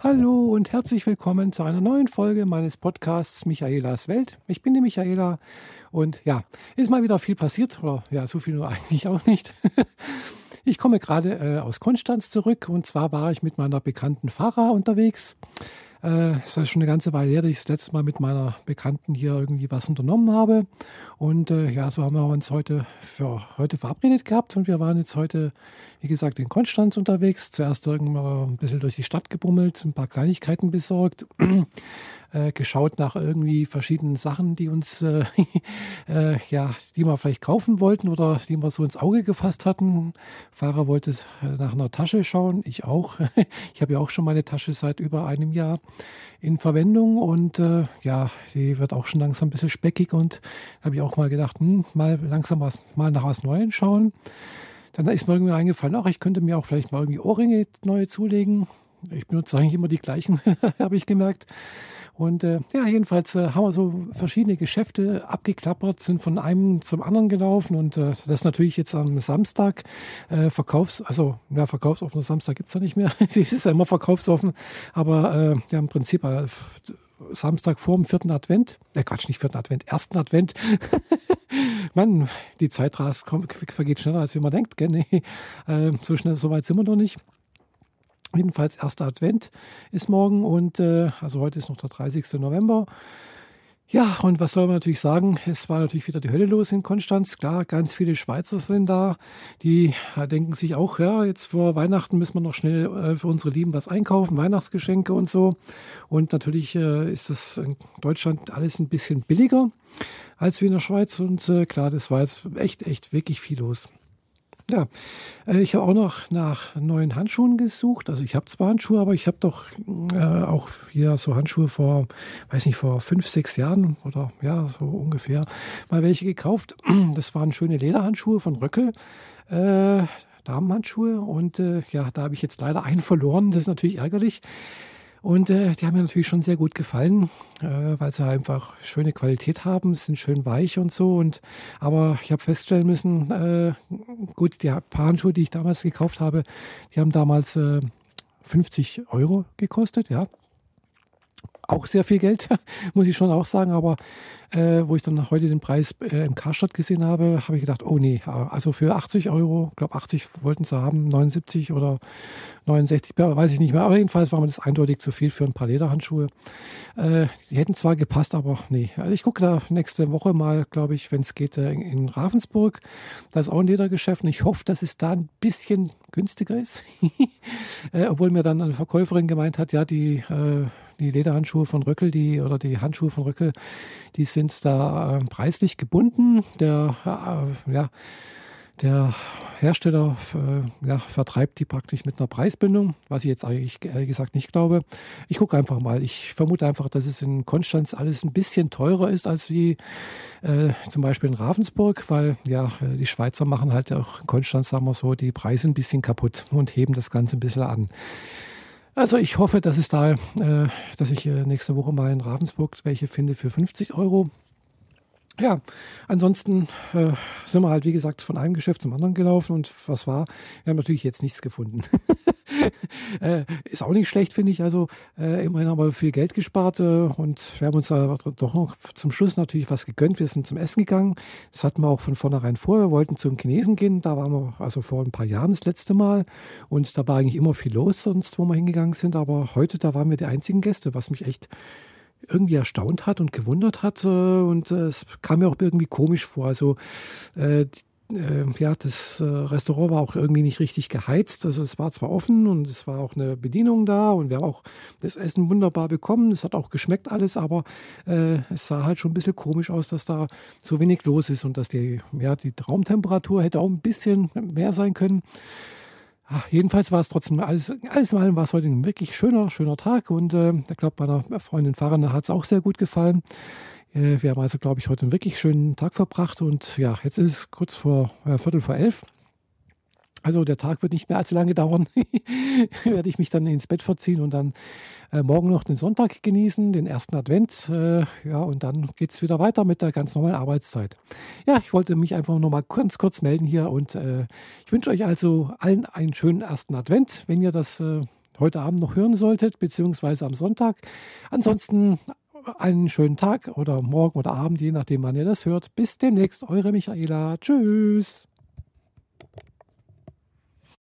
Hallo und herzlich willkommen zu einer neuen Folge meines Podcasts Michaelas Welt. Ich bin die Michaela und ja, ist mal wieder viel passiert oder ja, so viel nur eigentlich auch nicht. Ich komme gerade äh, aus Konstanz zurück und zwar war ich mit meiner bekannten Fahrer unterwegs. Äh, ist schon eine ganze Weile her, dass ich das letzte Mal mit meiner Bekannten hier irgendwie was unternommen habe. Und äh, ja, so haben wir uns heute für heute verabredet gehabt und wir waren jetzt heute, wie gesagt, in Konstanz unterwegs. Zuerst irgendwann ein bisschen durch die Stadt gebummelt, ein paar Kleinigkeiten besorgt. Äh, geschaut nach irgendwie verschiedenen Sachen, die uns, äh, äh, ja, die wir vielleicht kaufen wollten oder die wir so ins Auge gefasst hatten. Fahrer wollte nach einer Tasche schauen, ich auch. ich habe ja auch schon meine Tasche seit über einem Jahr in Verwendung und äh, ja, die wird auch schon langsam ein bisschen speckig und habe ich auch mal gedacht, hm, mal langsam was, mal nach was Neuem schauen. Dann ist mir irgendwie eingefallen, ach, ich könnte mir auch vielleicht mal irgendwie Ohrringe neue zulegen. Ich benutze eigentlich immer die gleichen, habe ich gemerkt. Und äh, ja, jedenfalls äh, haben wir so verschiedene Geschäfte abgeklappert, sind von einem zum anderen gelaufen und äh, das natürlich jetzt am Samstag äh, Verkaufs-, also ja, verkaufsoffener Samstag gibt es ja nicht mehr. Sie ist ja immer verkaufsoffen, aber äh, ja, im Prinzip äh, Samstag vor dem vierten Advent, äh Quatsch, nicht vierten Advent, ersten Advent. Mann, die Zeit rast, vergeht schneller, als wie man denkt. Gell? Nee, äh, so schnell, so weit sind wir noch nicht. Jedenfalls erster Advent ist morgen und äh, also heute ist noch der 30. November. Ja, und was soll man natürlich sagen? Es war natürlich wieder die Hölle los in Konstanz. Klar, ganz viele Schweizer sind da. Die äh, denken sich auch, ja, jetzt vor Weihnachten müssen wir noch schnell äh, für unsere Lieben was einkaufen, Weihnachtsgeschenke und so. Und natürlich äh, ist das in Deutschland alles ein bisschen billiger als wie in der Schweiz. Und äh, klar, das war jetzt echt, echt wirklich viel los. Ja, äh, ich habe auch noch nach neuen Handschuhen gesucht. Also ich habe zwar Handschuhe, aber ich habe doch äh, auch hier so Handschuhe vor, weiß nicht, vor fünf, sechs Jahren oder ja, so ungefähr mal welche gekauft. Das waren schöne Lederhandschuhe von Röckel. Äh, Damenhandschuhe und äh, ja, da habe ich jetzt leider einen verloren. Das ist natürlich ärgerlich. Und äh, die haben mir natürlich schon sehr gut gefallen, äh, weil sie einfach schöne Qualität haben, sind schön weich und so. Und aber ich habe feststellen müssen, äh, gut, die paar Handschuhe, die ich damals gekauft habe, die haben damals 50 äh, Euro gekostet, ja auch sehr viel Geld, muss ich schon auch sagen. Aber äh, wo ich dann heute den Preis äh, im Karstadt gesehen habe, habe ich gedacht, oh nee, also für 80 Euro, ich glaube 80 wollten sie haben, 79 oder 69, weiß ich nicht mehr. Aber jedenfalls war mir das eindeutig zu viel für ein paar Lederhandschuhe. Äh, die hätten zwar gepasst, aber nee. Also ich gucke da nächste Woche mal, glaube ich, wenn es geht, äh, in Ravensburg. Da ist auch ein Ledergeschäft und ich hoffe, dass es da ein bisschen günstiger ist. Äh, obwohl mir dann eine Verkäuferin gemeint hat, ja, die äh, die Lederhandschuhe von Röckel, die oder die Handschuhe von Röckel, die sind da äh, preislich gebunden. Der, äh, ja, der Hersteller äh, ja, vertreibt die praktisch mit einer Preisbindung, was ich jetzt eigentlich ehrlich gesagt nicht glaube. Ich gucke einfach mal. Ich vermute einfach, dass es in Konstanz alles ein bisschen teurer ist als wie äh, zum Beispiel in Ravensburg, weil ja, die Schweizer machen halt auch in Konstanz, sagen wir so, die Preise ein bisschen kaputt und heben das Ganze ein bisschen an. Also ich hoffe, dass es da, äh, dass ich äh, nächste Woche mal in Ravensburg welche finde für 50 Euro. Ja, ansonsten äh, sind wir halt, wie gesagt, von einem Geschäft zum anderen gelaufen und was war? Wir haben natürlich jetzt nichts gefunden. äh, ist auch nicht schlecht, finde ich. Also äh, immerhin haben wir viel Geld gespart äh, und wir haben uns da doch noch zum Schluss natürlich was gegönnt. Wir sind zum Essen gegangen. Das hatten wir auch von vornherein vor. Wir wollten zum Chinesen gehen. Da waren wir also vor ein paar Jahren das letzte Mal und da war eigentlich immer viel los sonst, wo wir hingegangen sind. Aber heute, da waren wir die einzigen Gäste, was mich echt irgendwie erstaunt hat und gewundert hat. Äh, und äh, es kam mir auch irgendwie komisch vor. Also äh, ja, das Restaurant war auch irgendwie nicht richtig geheizt. Also es war zwar offen und es war auch eine Bedienung da und wir haben auch das Essen wunderbar bekommen. Es hat auch geschmeckt alles, aber äh, es sah halt schon ein bisschen komisch aus, dass da so wenig los ist und dass die, ja, die Raumtemperatur hätte auch ein bisschen mehr sein können. Ach, jedenfalls war es trotzdem alles, alles in allem war es heute ein wirklich schöner, schöner Tag und äh, ich glaube, meiner Freundin Fahrende hat es auch sehr gut gefallen. Äh, wir haben also, glaube ich, heute einen wirklich schönen Tag verbracht und ja, jetzt ist es kurz vor äh, Viertel vor elf. Also der Tag wird nicht mehr allzu lange dauern. Werde ich mich dann ins Bett verziehen und dann äh, morgen noch den Sonntag genießen, den ersten Advent. Äh, ja, und dann geht es wieder weiter mit der ganz normalen Arbeitszeit. Ja, ich wollte mich einfach nur mal ganz kurz melden hier und äh, ich wünsche euch also allen einen schönen ersten Advent, wenn ihr das äh, heute Abend noch hören solltet, beziehungsweise am Sonntag. Ansonsten einen schönen Tag oder morgen oder Abend, je nachdem, wann ihr das hört. Bis demnächst, eure Michaela. Tschüss.